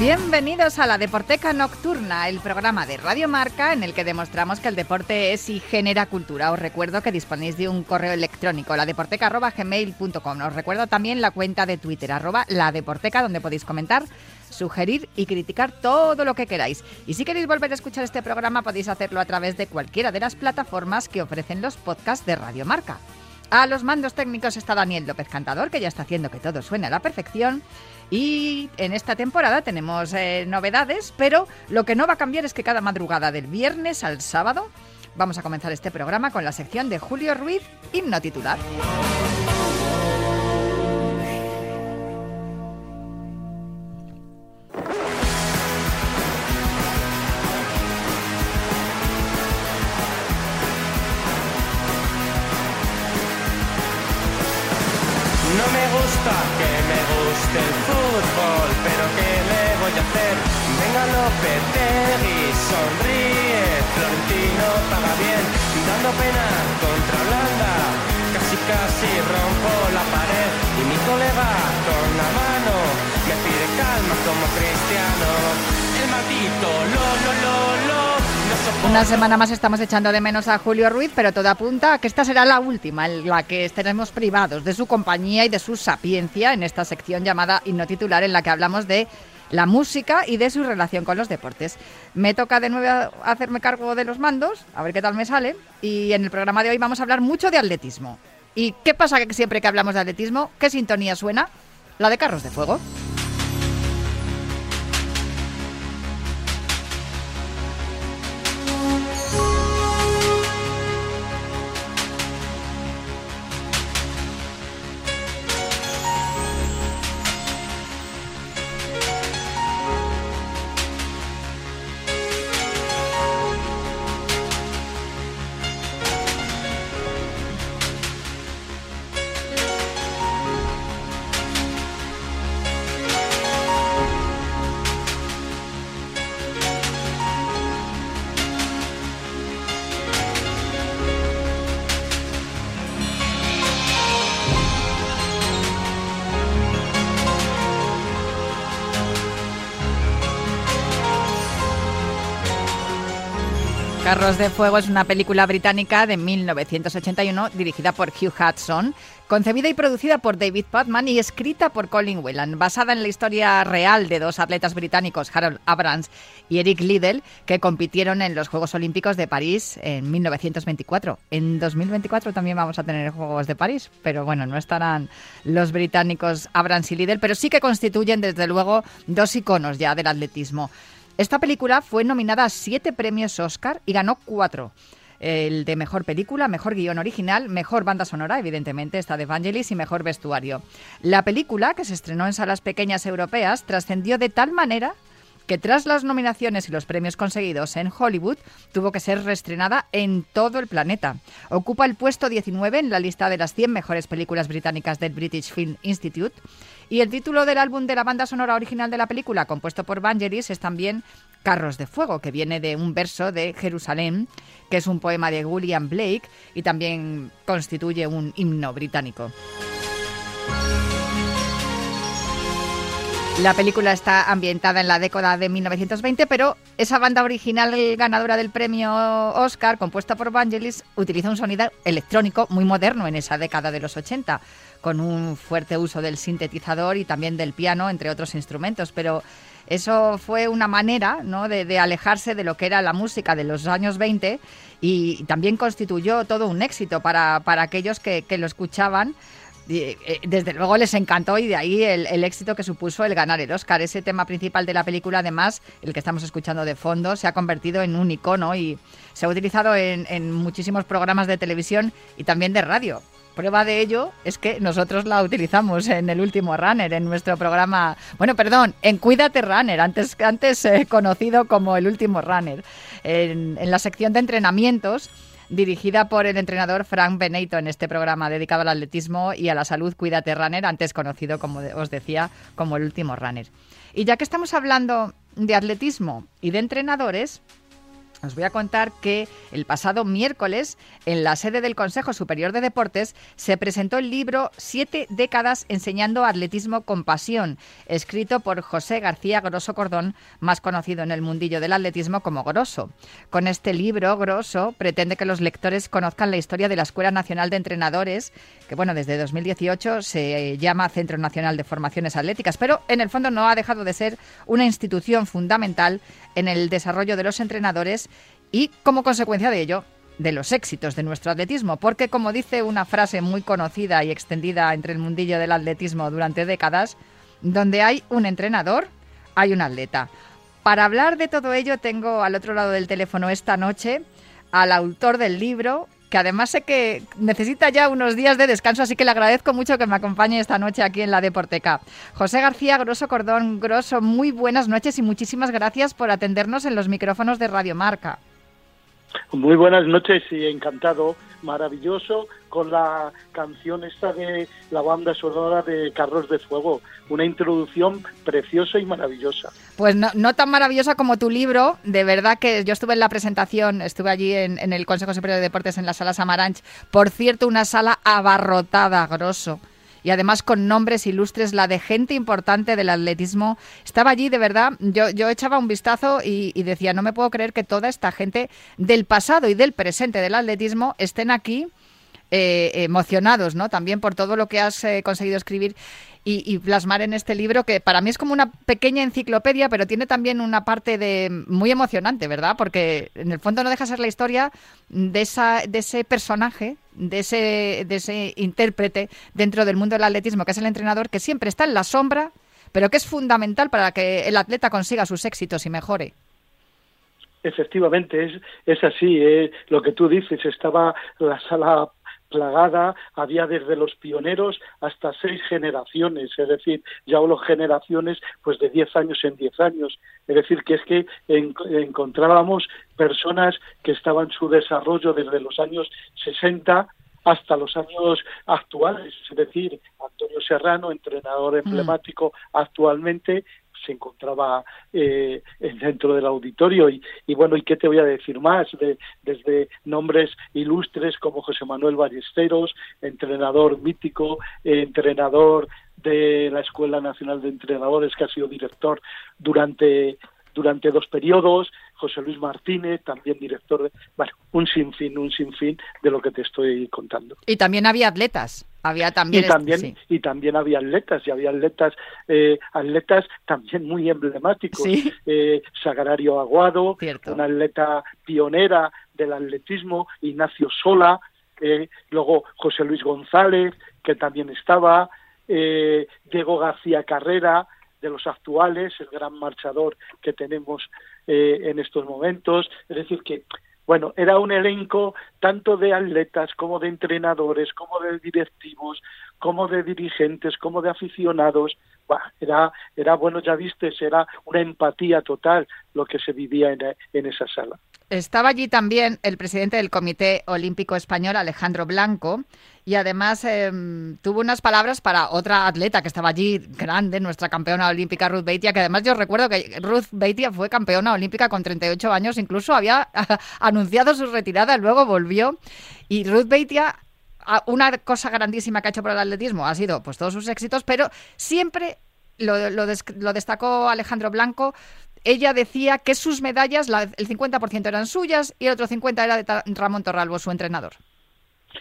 Bienvenidos a la Deporteca Nocturna, el programa de Radio Marca en el que demostramos que el deporte es y genera cultura. Os recuerdo que disponéis de un correo electrónico, ladeporteca.gmail.com. Os recuerdo también la cuenta de Twitter, arroba ladeporteca, donde podéis comentar, sugerir y criticar todo lo que queráis. Y si queréis volver a escuchar este programa, podéis hacerlo a través de cualquiera de las plataformas que ofrecen los podcasts de Radio Marca. A los mandos técnicos está Daniel López Cantador, que ya está haciendo que todo suene a la perfección. Y en esta temporada tenemos eh, novedades, pero lo que no va a cambiar es que cada madrugada del viernes al sábado vamos a comenzar este programa con la sección de Julio Ruiz, himno titular. Sonríe, Florentino paga bien, dando pena contra Holanda, casi casi rompo la pared y mi colega con la mano me pide calma como cristiano, el maldito lo lo lo lo. Una semana más estamos echando de menos a Julio Ruiz, pero todo apunta a que esta será la última en la que estaremos privados de su compañía y de su sapiencia en esta sección llamada Himno Titular en la que hablamos de la música y de su relación con los deportes. Me toca de nuevo hacerme cargo de los mandos, a ver qué tal me sale. Y en el programa de hoy vamos a hablar mucho de atletismo. ¿Y qué pasa que siempre que hablamos de atletismo, qué sintonía suena? La de carros de fuego. Carros de Fuego es una película británica de 1981 dirigida por Hugh Hudson, concebida y producida por David Putman y escrita por Colin Whelan, basada en la historia real de dos atletas británicos, Harold Abrams y Eric Liddell, que compitieron en los Juegos Olímpicos de París en 1924. En 2024 también vamos a tener Juegos de París, pero bueno, no estarán los británicos Abrams y Liddell, pero sí que constituyen desde luego dos iconos ya del atletismo. Esta película fue nominada a siete premios Oscar y ganó cuatro el de mejor película, mejor guion original, mejor banda sonora, evidentemente esta de Evangelis, y mejor vestuario. La película, que se estrenó en salas pequeñas europeas, trascendió de tal manera que tras las nominaciones y los premios conseguidos en Hollywood, tuvo que ser reestrenada en todo el planeta. Ocupa el puesto 19 en la lista de las 100 mejores películas británicas del British Film Institute. Y el título del álbum de la banda sonora original de la película, compuesto por Vangelis, es también Carros de Fuego, que viene de un verso de Jerusalén, que es un poema de William Blake y también constituye un himno británico. La película está ambientada en la década de 1920, pero esa banda original ganadora del premio Oscar, compuesta por Vangelis, utiliza un sonido electrónico muy moderno en esa década de los 80, con un fuerte uso del sintetizador y también del piano, entre otros instrumentos. Pero eso fue una manera ¿no? de, alejarse de lo que era la música de los años 20 y también constituyó todo un éxito para, para aquellos que, que lo escuchaban eh, desde luego les encantó y de ahí el, éxito que supuso el ganar el Oscar. Ese tema principal de la película, además, el que estamos escuchando de fondo, se ha convertido en un icono y se ha utilizado en, muchísimos programas de televisión y también de radio Prueba de ello es que nosotros la utilizamos en el último runner, en nuestro programa, bueno, perdón, en Cuídate Runner, antes, antes eh, conocido como el último runner, en, la sección de entrenamientos dirigida por el entrenador Frank Benito en este programa dedicado al atletismo y a la salud Cuídate Runner, antes conocido, como os decía, como el último runner. Y ya que estamos hablando de atletismo y de entrenadores, os voy a contar que el pasado miércoles, en la sede del Consejo Superior de Deportes, se presentó el libro Siete décadas enseñando atletismo con pasión, escrito por José García Grosso Cordón, más conocido en el mundillo del atletismo como Grosso. Con este libro, Grosso pretende que los lectores conozcan la historia de la Escuela Nacional de Entrenadores, que bueno, desde 2018 se llama Centro Nacional de Formaciones Atléticas, pero en el fondo no ha dejado de ser una institución fundamental en el desarrollo de los entrenadores y como consecuencia de ello de los éxitos de nuestro atletismo, porque como dice una frase muy conocida y extendida entre el mundillo del atletismo durante décadas, donde hay un entrenador, hay un atleta. Para hablar de todo ello tengo al otro lado del teléfono esta noche al autor del libro, que además sé que necesita ya unos días de descanso, así que le agradezco mucho que me acompañe esta noche aquí en la Deporteca. José García Grosso Cordón Grosso, muy buenas noches y muchísimas gracias por atendernos en los micrófonos de Radio Marca. Muy buenas noches y encantado, maravilloso, con la canción esta de la banda sonora de Carros de Fuego. Una introducción preciosa y maravillosa. Pues no, tan maravillosa como tu libro, de verdad que yo estuve en la presentación, estuve allí en, en el Consejo Superior de Deportes en la sala Samaranch. Por cierto, una sala abarrotada, grosso y además con nombres ilustres, la de gente importante del atletismo. Estaba allí, de verdad, yo, yo echaba un vistazo y, decía, no me puedo creer que toda esta gente del pasado y del presente del atletismo estén aquí. Eh, emocionados, ¿no? También por todo lo que has eh, conseguido escribir y, plasmar en este libro, que para mí es como una pequeña enciclopedia, pero tiene también una parte de muy emocionante, ¿verdad? Porque en el fondo no deja ser la historia de, esa, de ese personaje, de ese, de ese intérprete dentro del mundo del atletismo, que es el entrenador, que siempre está en la sombra, pero que es fundamental para que el atleta consiga sus éxitos y mejore. Efectivamente, es, es así. Eh. Lo que tú dices, estaba la sala plagada, había desde los pioneros hasta seis generaciones, es decir, ya hablo generaciones pues de diez años en diez años, es decir, que es que encontrábamos personas que estaban su desarrollo desde los años 60 hasta los años actuales, es decir, Antonio Serrano, entrenador mm. emblemático actualmente, se encontraba eh, dentro del auditorio. Y, bueno y qué te voy a decir más de, desde nombres ilustres como José Manuel Ballesteros entrenador mítico entrenador de la Escuela Nacional de Entrenadores que ha sido director durante durante dos periodos, José Luis Martínez, también director de... Bueno, un sinfín, un sinfín de lo que te estoy contando. Y también había atletas. Había también, y también y también había atletas y había atletas eh, atletas también muy emblemáticos eh, Sagrario Aguado una atleta pionera del atletismo Ignacio Sola eh, luego José Luis González que también estaba eh, Diego García Carrera de los actuales el gran marchador que tenemos eh, en estos momentos es decir que bueno, era un elenco tanto de atletas como de entrenadores, como de directivos, como de dirigentes, como de aficionados. era, era, bueno, ya viste, era una empatía total lo que se vivía en esa sala. Estaba allí también el presidente del Comité Olímpico Español, Alejandro Blanco, y además em, tuvo unas palabras para otra atleta que estaba allí, grande, nuestra campeona olímpica Ruth Beitia, que además yo recuerdo que Ruth Beitia fue campeona olímpica con 38 años, incluso había anunciado su retirada, luego volvió. Y Ruth Beitia una cosa grandísima que ha hecho por el atletismo ha sido pues todos sus éxitos, pero siempre lo, lo, destacó Alejandro Blanco ella decía que sus medallas, el 50% eran suyas y el otro 50% era de Ramón Torralbo, su entrenador.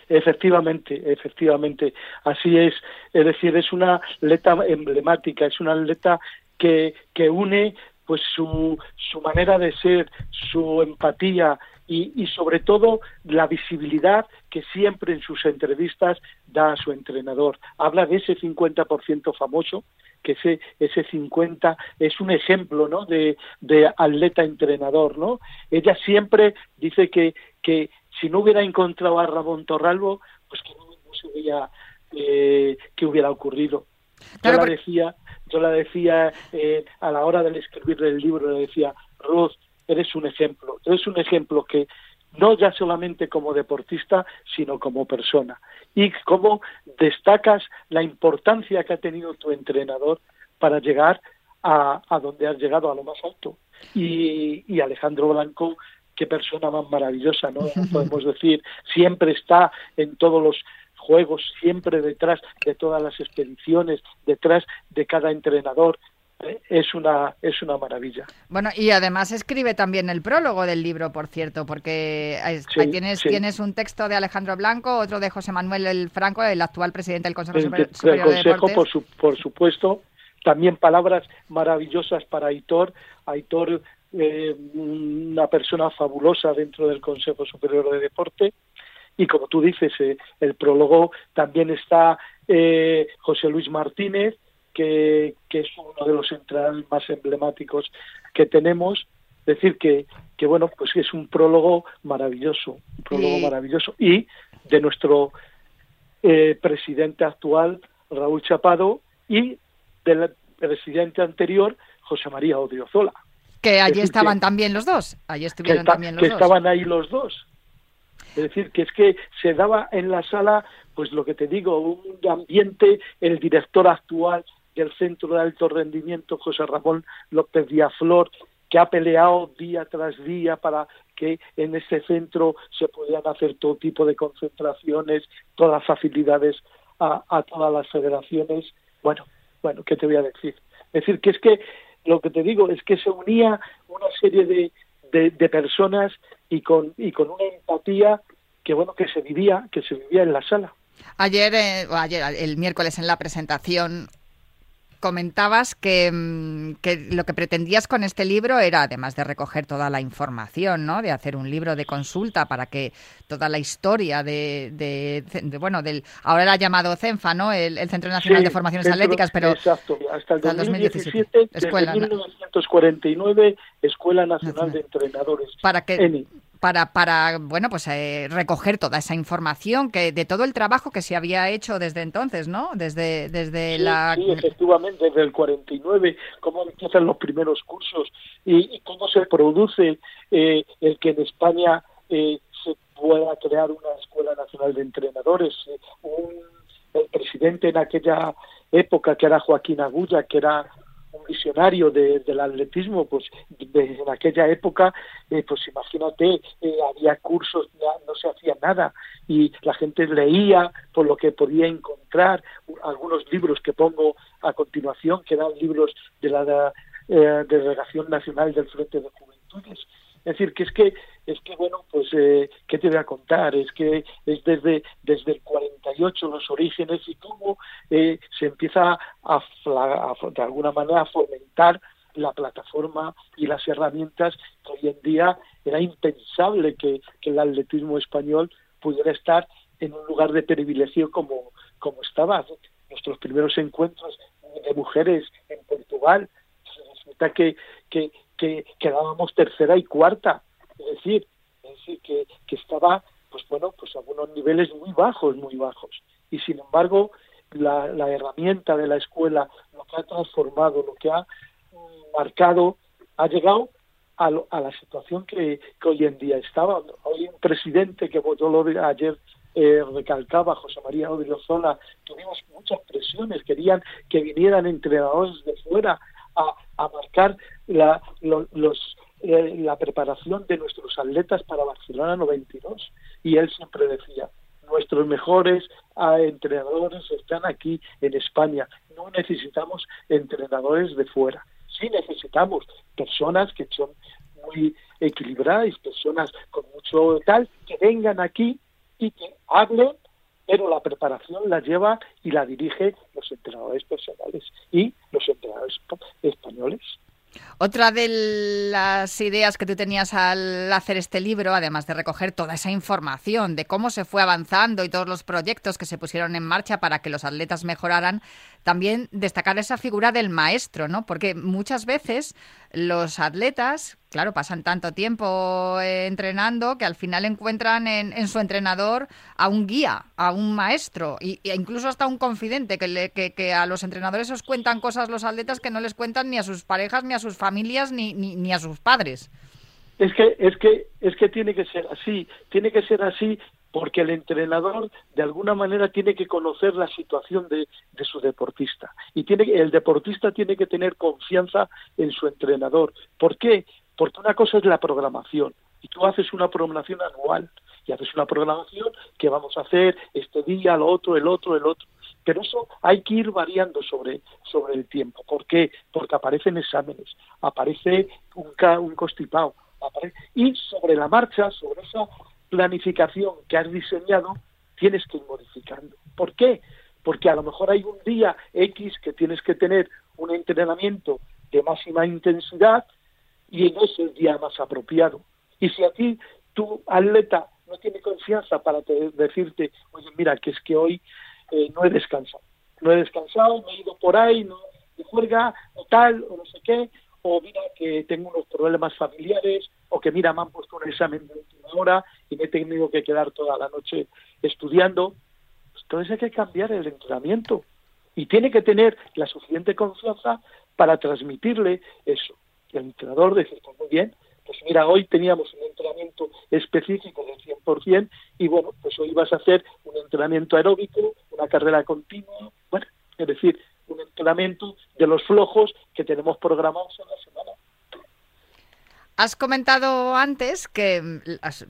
Efectivamente, efectivamente, así es. Es decir, es una atleta emblemática, es una atleta que, que une pues su, su manera de ser, su empatía y, y, sobre todo la visibilidad que siempre en sus entrevistas da a su entrenador. Habla de ese 50% famoso que ese, ese 50 es un ejemplo ¿no? de, de atleta entrenador. ¿no? Ella siempre dice que, que si no hubiera encontrado a Ramón Torralbo, pues que no, sabía eh, qué hubiera ocurrido. Claro, yo la decía, yo la decía eh, a la hora de escribir el libro, le decía, Ruth, eres un ejemplo, eres un ejemplo que no ya solamente como deportista, sino como persona. Y cómo destacas la importancia que ha tenido tu entrenador para llegar a, a donde has llegado, a lo más alto. Y, y Alejandro Blanco, qué persona más maravillosa, ¿no? Podemos decir, siempre está en todos los juegos, siempre detrás de todas las expediciones, detrás de cada entrenador. Es una, es una maravilla. Bueno, y además escribe también el prólogo del libro, por cierto, porque ahí- Sí, tienes, sí. tienes un texto de Alejandro Blanco, otro de José Manuel el Franco, el actual presidente del Consejo Superior, del Superior de Consejo, Deportes. por, su- por supuesto. También palabras maravillosas para Aitor. Aitor, eh, una persona fabulosa dentro del Consejo Superior de Deporte. Y como tú dices, eh, el prólogo también está eh, José Luis Martínez, que, que es uno de los entrenadores más emblemáticos que tenemos. Es decir, que, que bueno, pues es un prólogo maravilloso, un prólogo maravilloso. Y de nuestro eh, presidente actual, Raúl Chapado, y del presidente anterior, José María Odriozola, Que allí estaban que- también los dos, allí que, estuvieron también los que dos. estaban ahí los dos. Es decir, que es que se daba en la sala, pues lo que te digo, un ambiente, el director actual del Centro de Alto Rendimiento, José Ramón López Díaz-Flor, que ha peleado día tras día para que en ese centro se pudieran hacer todo tipo de concentraciones, todas las facilidades a, a todas las federaciones. Bueno, bueno, ¿qué te voy a decir? Es decir, que es que lo que te digo es que se unía una serie de, de, personas y con, y con una empatía que bueno que se vivía que se vivía en la sala. Ayer, eh, ayer, el miércoles en la presentación, comentabas que, mm, que lo que pretendías con este libro era, además de recoger toda la información, ¿no? De hacer un libro de consulta para que toda la historia de, de- de- bueno, del ahora era llamado CENFA, ¿no? El, el Centro Nacional Sí, de Formaciones dentro- Atléticas, pero exacto, hasta el hasta el 2017, 2017, desde Escuela, ¿no? 1949 Escuela Nacional Nacional. de Entrenadores. para que ENI. Para para bueno pues eh, recoger toda esa información que de todo el trabajo que se había hecho desde entonces no desde desde Sí, la sí, efectivamente, desde el 49, cómo empiezan los primeros cursos y, y cómo se produce eh, el que en España eh, se pueda crear una Escuela Nacional de Entrenadores. Eh, un- el presidente en aquella época, que era Joaquín Agulla, que era visionario de- del atletismo, pues de- en aquella época, eh, pues imagínate, eh, había cursos, no se hacía nada y la gente leía por lo que podía encontrar algunos libros que pongo a continuación, que eran libros de la eh, Delegación Nacional del Frente de Juventudes. Es decir, que es que, es que bueno, pues, eh, ¿qué te voy a contar? Es que es desde, desde el 48 los orígenes y cómo eh, se empieza a, a- de alguna manera a fomentar la plataforma y las herramientas que hoy en día era impensable que, el atletismo español pudiera estar en un lugar de privilegio como, como estaba. Nuestros primeros encuentros de mujeres en Portugal, resulta que, que, que quedábamos tercera y cuarta. Es decir, es decir que, que estaba, pues bueno, pues a unos niveles muy bajos, muy bajos. Y sin embargo, la, la herramienta de la escuela, lo que ha transformado, lo que ha marcado, ha llegado a, lo- a la situación que, que hoy en día estaba. Hoy un presidente que yo ayer eh, recalcaba, José María Odriozola, tuvimos muchas presiones, querían que vinieran entrenadores de fuera a, a marcar la, lo- los, eh, la preparación de nuestros atletas para Barcelona 92. Y él siempre decía, nuestros mejores ah, entrenadores están aquí en España. No necesitamos entrenadores de fuera. Sí necesitamos personas que son muy equilibradas, personas con mucho tal, que vengan aquí y que hablen, pero la preparación la lleva y la dirige los entrenadores personales y los entrenadores pa- españoles. Otra de las ideas que tú tenías al hacer este libro, además de recoger toda esa información de cómo se fue avanzando y todos los proyectos que se pusieron en marcha para que los atletas mejoraran, también destacar esa figura del maestro, ¿no? Porque muchas veces los atletas claro, pasan tanto tiempo entrenando que al final encuentran en, su entrenador a un guía, a un maestro e incluso hasta un confidente que, le, que, a los entrenadores os cuentan cosas los atletas que no les cuentan ni a sus parejas, ni a sus familias, ni, ni, ni a sus padres. Es que, es que, es que tiene que ser así, tiene que ser así porque el entrenador de alguna manera tiene que conocer la situación de, de, su deportista y tiene el deportista tiene que tener confianza en su entrenador. ¿Por qué? Porque una cosa es la programación y tú haces una programación anual y haces una programación que vamos a hacer este día, lo otro, el otro, el otro. Pero eso hay que ir variando sobre, sobre el tiempo. ¿Por qué? Porque aparecen exámenes, aparece un, un constipado, aparece, y sobre la marcha, sobre esa planificación que has diseñado, tienes que ir modificando. ¿Por qué? Porque a lo mejor hay un día X que tienes que tener un entrenamiento de máxima intensidad y no es el día más apropiado. Y si a ti tu atleta no tiene confianza para decirte, oye, mira, que es que hoy no he descansado, no he descansado, me he ido por ahí, no de juerga o tal, o no sé qué, o mira que tengo unos problemas familiares, o que mira, me han puesto un examen de última hora y me he tenido que quedar toda la noche estudiando. Pues entonces hay que cambiar el entrenamiento. Y tiene que tener la suficiente confianza para transmitirle eso. El entrenador dice, pues muy bien, pues mira, hoy teníamos un entrenamiento específico del 100% y bueno, pues hoy vas a hacer un entrenamiento aeróbico, una carrera continua, bueno, es decir, un entrenamiento de los flojos que tenemos programados en la semana. Has comentado antes que mm,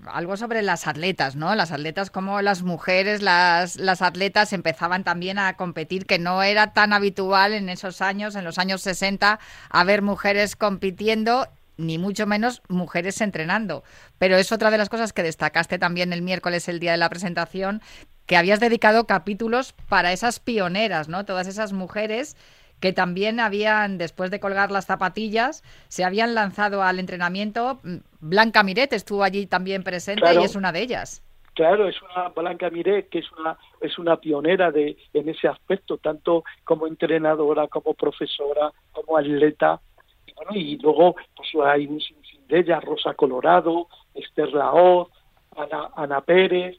algo sobre las atletas, ¿no? Las atletas como las mujeres, las, las atletas empezaban también a competir, que no era tan habitual en esos años, en los años 60, haber mujeres compitiendo ni mucho menos mujeres entrenando. Pero es otra de las cosas que destacaste también el miércoles, el día de la presentación, que habías dedicado capítulos para esas pioneras, ¿no? Todas esas mujeres que también habían, después de colgar las zapatillas, se habían lanzado al entrenamiento. Blanca Miret estuvo allí también presente y es una de ellas. Claro, es una Blanca Miret que es una es una pionera de en ese aspecto, tanto como entrenadora, como profesora, como atleta. Y bueno, y luego pues hay un sinfín de ellas, Rosa Colorado, Esther Laoz, Ana, Ana Pérez,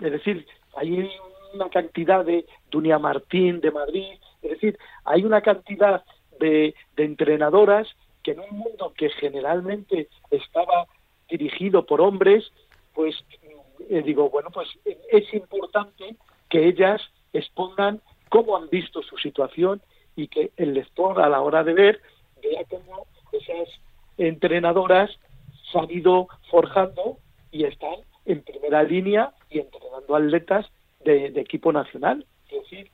es decir, hay una cantidad de Dunia Martín de Madrid, es decir, hay una cantidad de, entrenadoras que en un mundo que generalmente estaba dirigido por hombres, pues eh, digo, bueno, pues es importante que ellas expongan cómo han visto su situación y que el lector a la hora de ver vea cómo esas entrenadoras se han ido forjando y están en primera línea y entrenando atletas de, equipo nacional. Es decir,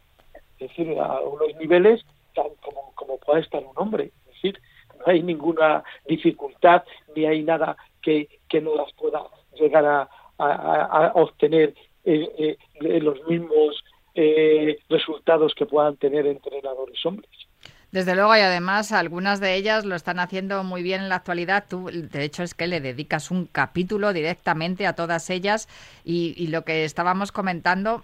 es decir, a unos niveles tan como, como pueda estar un hombre. Es decir, no hay ninguna dificultad ni hay nada que, que no las pueda llegar a, a, obtener eh, eh, los mismos eh, resultados que puedan tener entrenadores hombres. Desde luego, y además algunas de ellas lo están haciendo muy bien en la actualidad. Tú, de hecho, es que le dedicas un capítulo directamente a todas ellas y, lo que estábamos comentando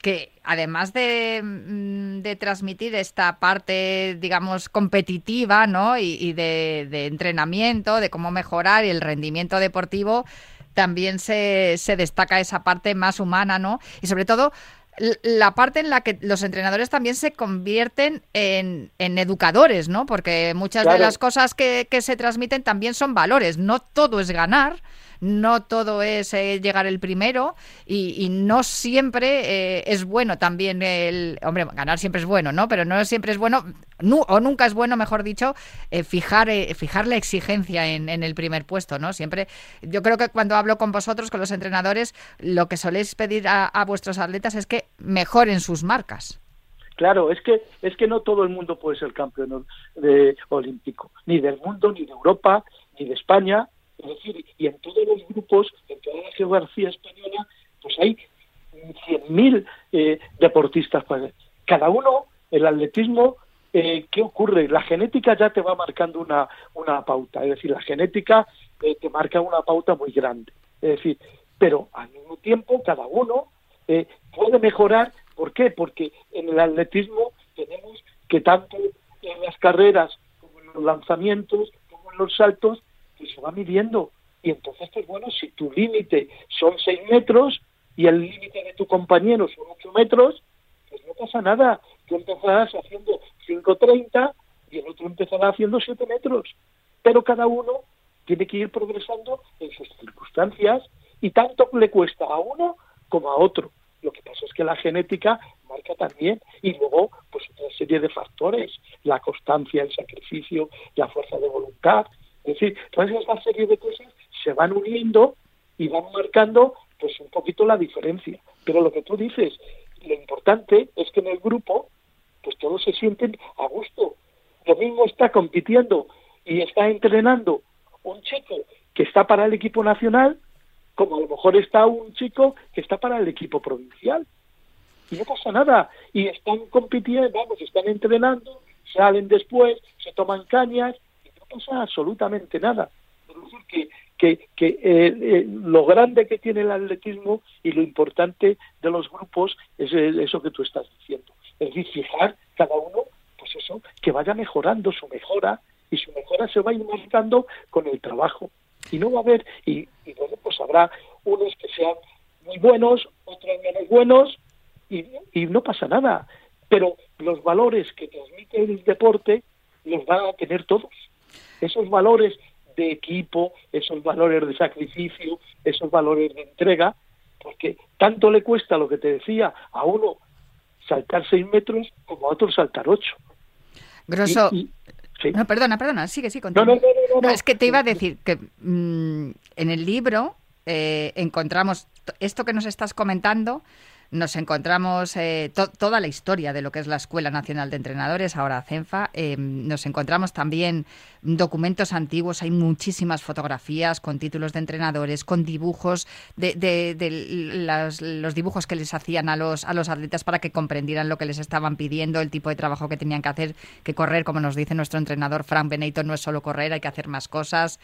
que además mm, de, transmitir esta parte, digamos, competitiva, ¿no? Y, de, entrenamiento, de cómo mejorar el rendimiento deportivo, también se destaca esa parte más humana, ¿no? Y sobre todo la parte en la que los entrenadores también se convierten en, educadores, ¿no? Porque muchas de las cosas que, que se transmiten también son valores. No todo es ganar, no todo es eh, llegar el primero y, no siempre eh, es bueno también el... Hombre, ganar siempre es bueno, ¿no? Pero no siempre es bueno, o nunca es bueno, mejor dicho, eh, fijar, fijar la exigencia en, el primer puesto, ¿no? Siempre, yo creo que cuando hablo con vosotros, con los entrenadores, lo que soléis pedir a, vuestros atletas es que mejoren sus marcas. Claro, es que es que no todo el mundo puede ser campeón de, olímpico, ni del mundo, ni de Europa, ni de España, es decir, y en todos los grupos, en toda la geografía española, pues hay 100.000 eh, deportistas. Cada uno, el atletismo, eh, ¿qué ocurre? La genética ya te va marcando una, una pauta, es decir, la genética eh, te marca una pauta muy grande. Es decir, pero al mismo tiempo cada uno eh, puede mejorar. ¿Por qué? Porque en el atletismo tenemos que tanto en las carreras como en los lanzamientos, como en los saltos, pues va midiendo. Y entonces, pues bueno, si tu límite son 6 metros y el límite de tu compañero son 8 metros, pues no pasa nada. Tú empezarás haciendo 5.30 y el otro empezará haciendo 7 metros. Pero cada uno tiene que ir progresando en sus circunstancias y tanto le cuesta a uno como a otro. Lo que pasa es que la genética marca también y luego pues otra serie de factores, la constancia, el sacrificio, la fuerza de voluntad, es decir, toda esa serie de cosas se van uniendo y van marcando pues un poquito la diferencia. Pero lo que tú dices, lo importante es que en el grupo pues todos se sienten a gusto. Lo mismo está compitiendo y está entrenando un chico que está para el equipo nacional como a lo mejor está un chico que está para el equipo provincial. Y no pasa nada. Y están compitiendo, vamos, están entrenando, salen después, se toman cañas, pasa absolutamente nada. Es decir, que, que, que eh, eh, lo grande que tiene el atletismo y lo importante de los grupos es eso que tú estás diciendo. Es decir, fijar cada uno, pues eso, que vaya mejorando su mejora y su mejora se va a con el trabajo y no va a haber, y, bueno, pues habrá unos que sean muy buenos, otros menos buenos, y, y no pasa nada. Pero los valores que transmite el deporte los van a tener todos. Esos valores de equipo, esos valores de sacrificio, esos valores de entrega, porque tanto le cuesta lo que te decía a uno saltar seis metros como a otro saltar ocho. Grosso, no, perdona, perdona, sigue, sí, continúa. No, no, no, es que te iba a decir que mm, en el libro eh, encontramos esto que nos estás comentando, nos encontramos eh, toda la historia de lo que es la Escuela Nacional de Entrenadores, ahora CENFA. Em, nos encontramos también documentos antiguos, hay muchísimas fotografías con títulos de entrenadores, con dibujos de, los dibujos que les hacían a los, a los atletas para que comprendieran lo que les estaban pidiendo, el tipo de trabajo que tenían que hacer, que correr, como nos dice nuestro entrenador Frank Benito, no es solo correr, hay que hacer más cosas,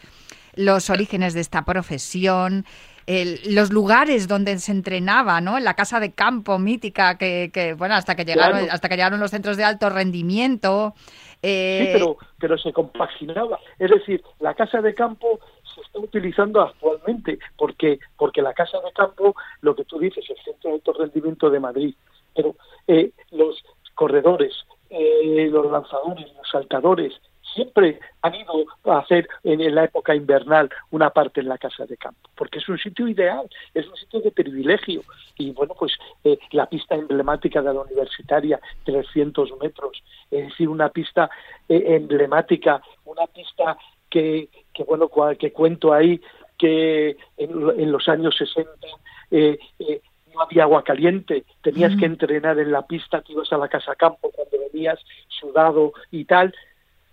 los orígenes de esta profesión los lugares donde se entrenaba, ¿no? En la casa de campo mítica que, bueno, hasta que llegaron, hasta que llegaron los centros de alto rendimiento. Eh... Sí, pero, pero se compaginaba. Es decir, la casa de campo se está utilizando actualmente porque porque la casa de campo, lo que tú dices, el centro de alto rendimiento de Madrid, pero eh, los corredores, eh, los lanzadores, los saltadores, siempre han ido a hacer en, la época invernal una parte en la casa de campo, porque es un sitio ideal, es un sitio de privilegio. Y bueno, pues eh, la pista emblemática de la universitaria, 300 metros, es decir, una pista eh, emblemática, una pista que, que bueno, que cuento ahí, que en, los años 60 eh, no había agua caliente, tenías que entrenar en la pista, que ibas a la casa campo cuando venías sudado y tal,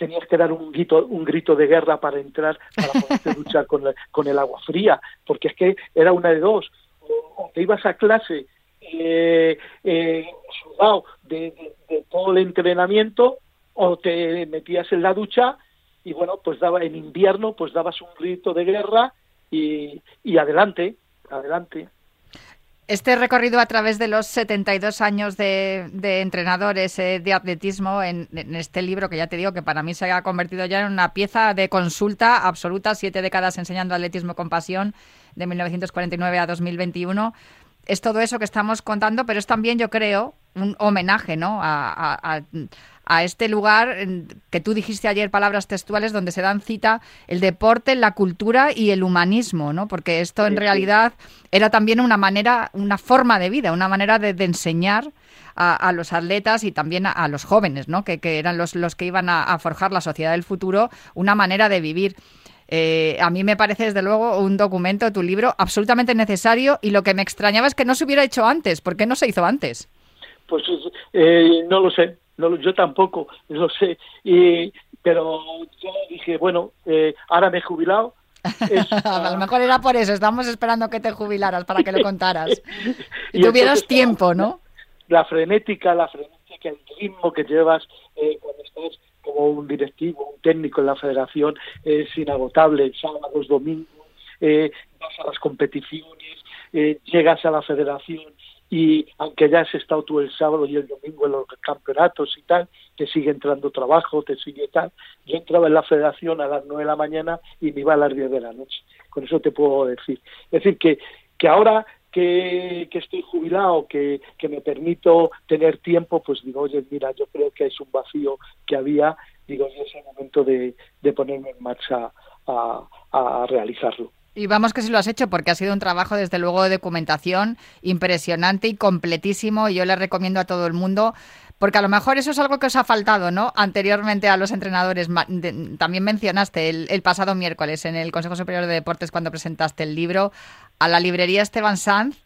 tenías que dar un grito, un grito de guerra para entrar, para poder luchar con, con el agua fría, porque es que era una de dos, o, te ibas a clase eh, eh, sudado de, todo el entrenamiento, o te metías en la ducha y bueno, pues daba en invierno, pues dabas un grito de guerra y, y adelante, adelante. Este recorrido a través de los 72 años de, entrenadores eh, de atletismo en, este libro, que ya te digo que para mí se ha convertido ya en una pieza de consulta absoluta, siete décadas enseñando atletismo con pasión, de 1949 a 2021, es todo eso que estamos contando, pero es también, yo creo, un homenaje ¿no? a, a este lugar que tú dijiste ayer, palabras textuales, donde se dan cita el deporte, la cultura y el humanismo, ¿no? Porque esto en realidad era también una manera, una forma de vida, una manera de, enseñar a, los atletas y también a, los jóvenes, ¿no? Que, eran los, los que iban a, forjar la sociedad del futuro, una manera de vivir. Eh, a mí me parece, desde luego, un documento, tu libro, absolutamente necesario y lo que me extrañaba es que no se hubiera hecho antes. ¿Por qué no se hizo antes? Pues eh, no lo sé no yo tampoco lo sé. Y pero yo dije bueno eh, ahora me he jubilado. A lo mejor era por eso estamos esperando que te jubilaras para que lo contaras. Y, tuvieras tiempo no la frenética la frenética el ritmo que llevas eh, cuando estás como un directivo un técnico en la federación es inagotable sábados domingos eh, vas a las competiciones eh, llegas a la federación y aunque ya has estado tú el sábado y el domingo en los campeonatos y tal, te sigue entrando trabajo, te sigue tal. Yo entraba en la federación a las nueve de la mañana y me iba a las diez de la noche. Con eso te puedo decir. Es decir, que, que ahora que, que, estoy jubilado, que, que me permito tener tiempo, pues digo, oye, mira, yo creo que es un vacío que había, digo, y es el momento de, de ponerme en marcha a, a realizarlo. Y vamos que sí lo has hecho porque ha sido un trabajo desde luego de documentación impresionante y completísimo y yo le recomiendo a todo el mundo porque a lo mejor eso es algo que os ha faltado, ¿no? Anteriormente a los entrenadores. También mencionaste el, el pasado miércoles en el Consejo Superior de Deportes cuando presentaste el libro a la librería Esteban Sanz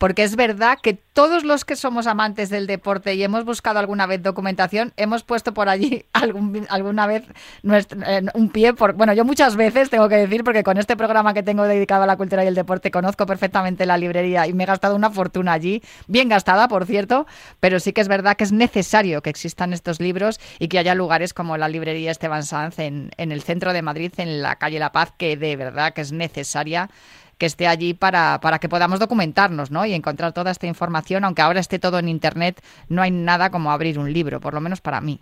porque es verdad que todos los que somos amantes del deporte y hemos buscado alguna vez documentación, hemos puesto por allí algún, alguna vez eh, un pie, por, bueno, yo muchas veces tengo que decir, porque con este programa que tengo dedicado a la cultura y el deporte conozco perfectamente la librería y me he gastado una fortuna allí, bien gastada, por cierto, pero sí que es verdad que es necesario que existan estos libros y que haya lugares como la librería Esteban Sanz en, en el centro de Madrid, en la calle La Paz, que de verdad que es necesaria que esté allí para, para que podamos documentarnos ¿no? y encontrar toda esta información, aunque ahora esté todo en Internet, no hay nada como abrir un libro, por lo menos para mí.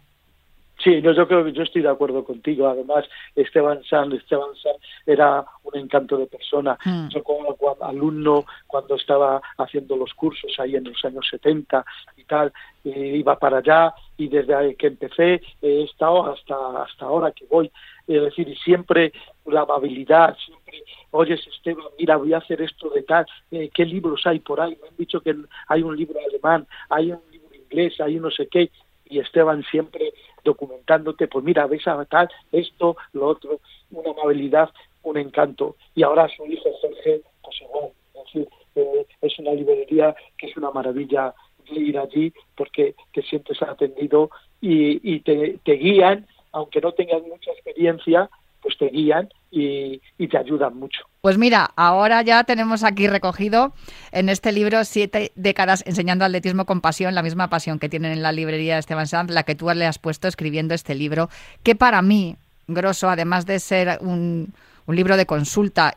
Sí, yo, creo que yo estoy de acuerdo contigo. Además, Esteban Sanz, Esteban Sanz era un encanto de persona. Mm. Yo como, alumno, cuando estaba haciendo los cursos ahí en los años 70 y tal, eh, iba para allá y desde que empecé he estado hasta, hasta ahora que voy. Es decir, siempre la amabilidad, siempre, oye Esteban, mira, voy a hacer esto de tal, eh, ¿qué libros hay por ahí? Me han dicho que hay un libro alemán, hay un libro inglés, hay no sé qué, y Esteban siempre documentándote, pues mira, ves a tal, esto, lo otro, una amabilidad, un encanto. Y ahora su hijo Jorge, pues igual, es eh, es una librería que es una maravilla ir allí porque te sientes atendido y, y te, te guían, aunque no tengas mucha experiencia, pues te guían y, y, te ayudan mucho. Pues mira, ahora ya tenemos aquí recogido en este libro siete décadas enseñando atletismo con pasión, la misma pasión que tienen en la librería de Esteban Sanz, la que tú le has puesto escribiendo este libro, que para mí, Grosso, además de ser un, un libro de consulta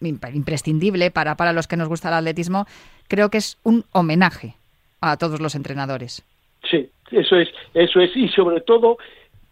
imprescindible para, para los que nos gusta el atletismo, creo que es un homenaje a todos los entrenadores. Sí, eso es, eso es, y sobre todo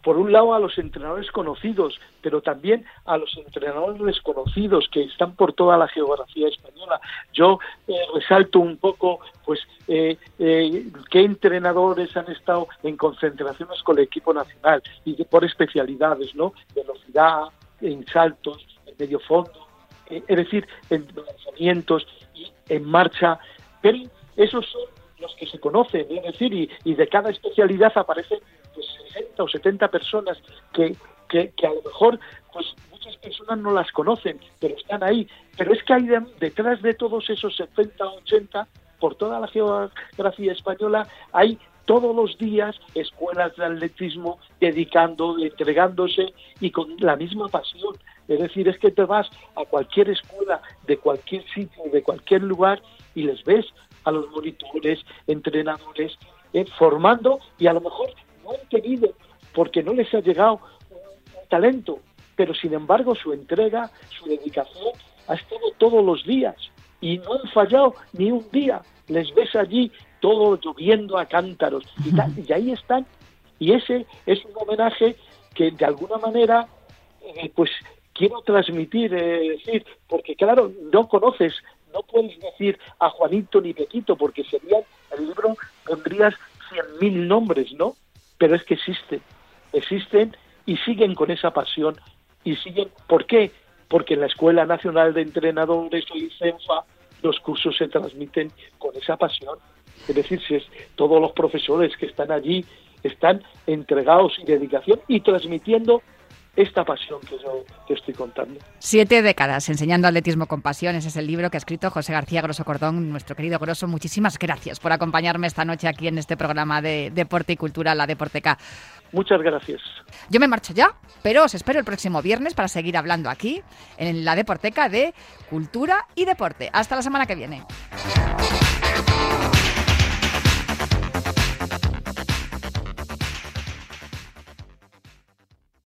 por un lado a los entrenadores conocidos, pero también a los entrenadores desconocidos que están por toda la geografía española. Yo eh, resalto un poco, pues, eh, eh, qué entrenadores han estado en concentraciones con el equipo nacional y por especialidades, ¿no? Velocidad, en saltos, en medio fondo, es decir, en lanzamientos y en marcha, pero esos son los que se conocen, es decir, y, y de cada especialidad aparecen 60 o 70 personas que, que, que, a lo mejor pues muchas personas no las conocen, pero están ahí. Pero es que hay detrás de todos esos 70 o 80, por toda la geografía española, hay todos los días escuelas de atletismo dedicando, entregándose y con la misma pasión. Es decir, es que te vas a cualquier escuela de cualquier sitio, de cualquier lugar y les ves a los monitores, entrenadores, eh, formando y a lo mejor no han tenido porque no les ha llegado talento, pero sin embargo su entrega, su dedicación ha estado todos los días y no han fallado ni un día. Les ves allí todo lloviendo a cántaros y, y ahí están. Y ese es un homenaje que de alguna manera eh, pues quiero transmitir, eh, decir, porque claro, no conoces no puedes decir a Juanito ni Pequito, porque serían, el libro pondrías cien mil nombres, ¿no? Pero es que existen, existen y siguen con esa pasión y siguen, ¿por qué? Porque en la Escuela Nacional de Entrenadores o ICENFA los cursos se transmiten con esa pasión. Es decir, si es, todos los profesores que están allí están entregados y dedicación y transmitiendo esta pasión que yo te estoy contando. Siete décadas enseñando atletismo con pasión, ese es el libro que ha escrito José García Grosso Cordón, nuestro querido Grosso. Muchísimas gracias por acompañarme esta noche aquí en este programa de Deporte y Cultura, la Deporteca. Muchas gracias. Yo me marcho ya, pero os espero el próximo viernes para seguir hablando aquí en la Deporteca de Cultura y Deporte. Hasta la semana que viene.